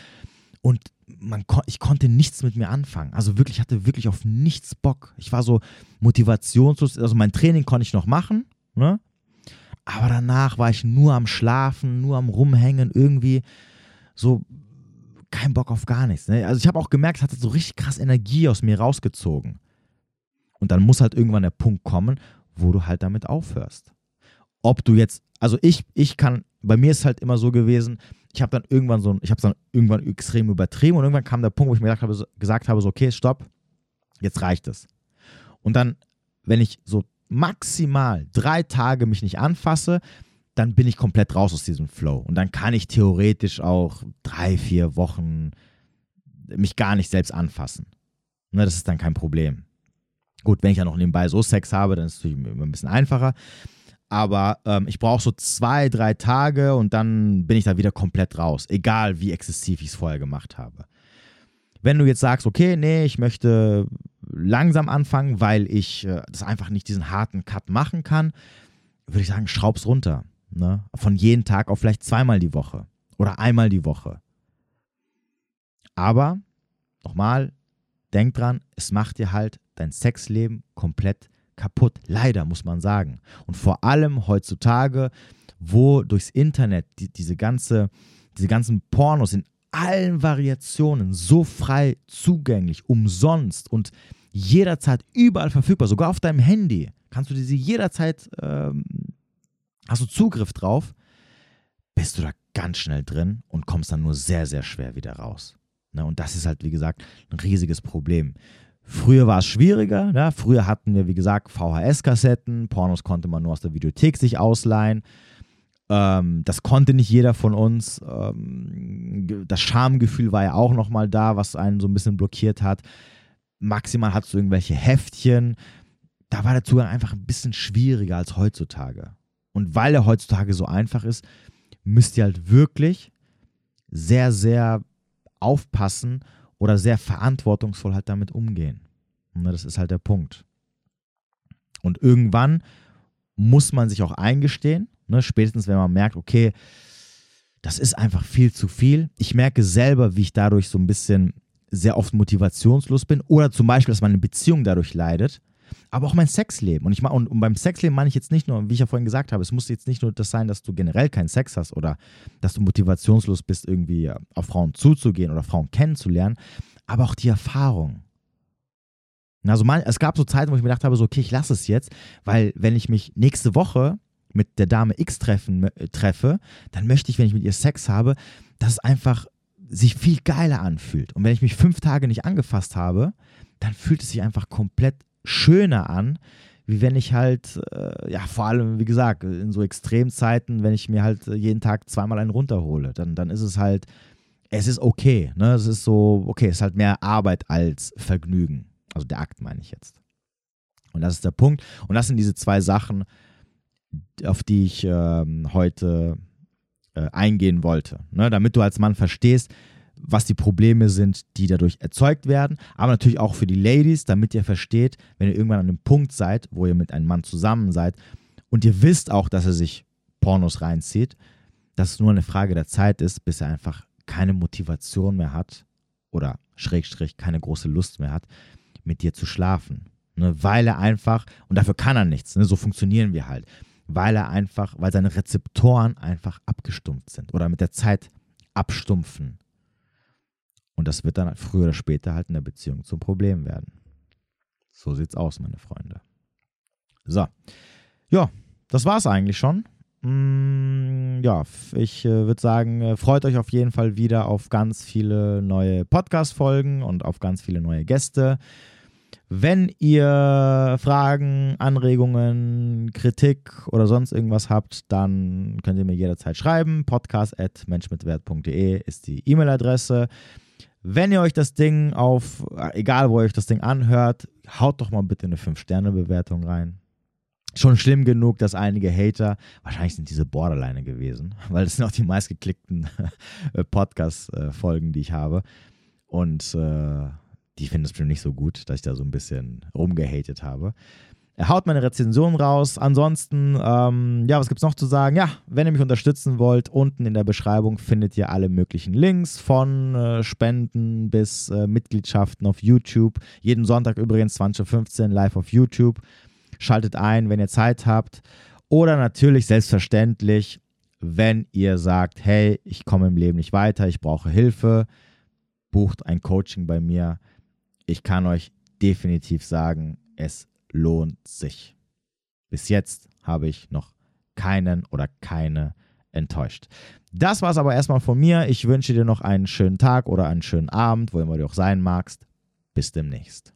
und man, ich konnte nichts mit mir anfangen. Also wirklich, ich hatte wirklich auf nichts Bock. Ich war so motivationslos. Also mein Training konnte ich noch machen, ne? Aber danach war ich nur am Schlafen, nur am Rumhängen, irgendwie so kein Bock auf gar nichts. Ne? Also ich habe auch gemerkt, es hat so richtig krass Energie aus mir rausgezogen. Und dann muss halt irgendwann der Punkt kommen, wo du halt damit aufhörst. Ob du jetzt, also ich, ich kann, bei mir ist halt immer so gewesen, ich habe dann irgendwann so, ich habe es dann irgendwann extrem übertrieben und irgendwann kam der Punkt, wo ich mir gesagt habe, gesagt habe, so, okay, stopp, jetzt reicht es. Und dann, wenn ich so maximal drei Tage mich nicht anfasse, dann bin ich komplett raus aus diesem Flow. Und dann kann ich theoretisch auch drei, vier Wochen mich gar nicht selbst anfassen. Ne, das ist dann kein Problem. Gut, wenn ich dann noch nebenbei so Sex habe, dann ist es natürlich immer ein bisschen einfacher. Aber ähm, ich brauche so zwei, drei Tage und dann bin ich da wieder komplett raus. Egal wie exzessiv ich es vorher gemacht habe. Wenn du jetzt sagst, okay, nee, ich möchte langsam anfangen, weil ich äh, das einfach nicht diesen harten Cut machen kann, würde ich sagen, schraub's runter. Ne? Von jeden Tag auf vielleicht zweimal die Woche oder einmal die Woche. Aber, nochmal, denk dran, es macht dir halt dein Sexleben komplett kaputt. Leider, muss man sagen. Und vor allem heutzutage, wo durchs Internet die, diese, ganze, diese ganzen Pornos in allen Variationen so frei zugänglich, umsonst und jederzeit überall verfügbar, sogar auf deinem Handy. Kannst du diese jederzeit, ähm, hast du Zugriff drauf, bist du da ganz schnell drin und kommst dann nur sehr, sehr schwer wieder raus. Ne? Und das ist halt, wie gesagt, ein riesiges Problem. Früher war es schwieriger. Ne? Früher hatten wir, wie gesagt, VHS-Kassetten. Pornos konnte man nur aus der Videothek sich ausleihen. Ähm, das konnte nicht jeder von uns. Ähm, das Schamgefühl war ja auch nochmal da, was einen so ein bisschen blockiert hat. Maximal hattest du irgendwelche Heftchen. Da war der Zugang einfach ein bisschen schwieriger als heutzutage. Und weil er heutzutage so einfach ist, müsst ihr halt wirklich sehr, sehr aufpassen oder sehr verantwortungsvoll halt damit umgehen. Und das ist halt der Punkt. Und irgendwann muss man sich auch eingestehen, Ne? Spätestens, wenn man merkt, okay, das ist einfach viel zu viel. Ich merke selber, wie ich dadurch so ein bisschen sehr oft motivationslos bin oder zum Beispiel, dass meine Beziehung dadurch leidet, aber auch mein Sexleben. Und, ich, und, und beim Sexleben meine ich jetzt nicht nur, wie ich ja vorhin gesagt habe, es muss jetzt nicht nur das sein, dass du generell keinen Sex hast oder dass du motivationslos bist, irgendwie auf Frauen zuzugehen oder Frauen kennenzulernen, aber auch die Erfahrung. Also man, es gab so Zeiten, wo ich mir gedacht habe, so, okay, ich lasse es jetzt, weil wenn ich mich nächste Woche mit der Dame X treffen, äh, treffe, dann möchte ich, wenn ich mit ihr Sex habe, dass es einfach sich viel geiler anfühlt. Und wenn ich mich fünf Tage nicht angefasst habe, dann fühlt es sich einfach komplett schöner an, wie wenn ich halt, äh, ja, vor allem, wie gesagt, in so Extremzeiten, wenn ich mir halt jeden Tag zweimal einen runterhole, dann, dann ist es halt, es ist okay. Ne? Es ist so, okay, es ist halt mehr Arbeit als Vergnügen. Also der Akt meine ich jetzt. Und das ist der Punkt. Und das sind diese zwei Sachen, auf die ich ähm, heute äh, eingehen wollte. Ne? Damit du als Mann verstehst, was die Probleme sind, die dadurch erzeugt werden, aber natürlich auch für die Ladies, damit ihr versteht, wenn ihr irgendwann an einem Punkt seid, wo ihr mit einem Mann zusammen seid und ihr wisst auch, dass er sich Pornos reinzieht, dass es nur eine Frage der Zeit ist, bis er einfach keine Motivation mehr hat oder Schrägstrich keine große Lust mehr hat, mit dir zu schlafen. Ne? Weil er einfach, und dafür kann er nichts, ne? so funktionieren wir halt weil er einfach, weil seine Rezeptoren einfach abgestumpft sind oder mit der Zeit abstumpfen. Und das wird dann früher oder später halt in der Beziehung zum Problem werden. So sieht's aus, meine Freunde. So. Ja, das war's eigentlich schon. Mm, ja, ich äh, würde sagen, äh, freut euch auf jeden Fall wieder auf ganz viele neue Podcast-Folgen und auf ganz viele neue Gäste. Wenn ihr Fragen, Anregungen, Kritik oder sonst irgendwas habt, dann könnt ihr mir jederzeit schreiben. podcast.menschmitwert.de ist die E-Mail-Adresse. Wenn ihr euch das Ding auf, egal wo ihr euch das Ding anhört, haut doch mal bitte eine 5-Sterne-Bewertung rein schon schlimm genug, dass einige Hater, wahrscheinlich sind diese Borderline gewesen, weil das sind auch die meistgeklickten äh, Podcast-Folgen, die ich habe. Und äh, die finden es bestimmt nicht so gut, dass ich da so ein bisschen rumgehatet habe. Er haut meine Rezension raus. Ansonsten, ähm, ja, was gibt es noch zu sagen? Ja, wenn ihr mich unterstützen wollt, unten in der Beschreibung findet ihr alle möglichen Links von äh, Spenden bis äh, Mitgliedschaften auf YouTube. Jeden Sonntag übrigens 20.15 Uhr live auf YouTube. Schaltet ein, wenn ihr Zeit habt. Oder natürlich selbstverständlich, wenn ihr sagt, hey, ich komme im Leben nicht weiter, ich brauche Hilfe, bucht ein Coaching bei mir. Ich kann euch definitiv sagen, es lohnt sich. Bis jetzt habe ich noch keinen oder keine enttäuscht. Das war es aber erstmal von mir. Ich wünsche dir noch einen schönen Tag oder einen schönen Abend, wo immer du auch sein magst. Bis demnächst.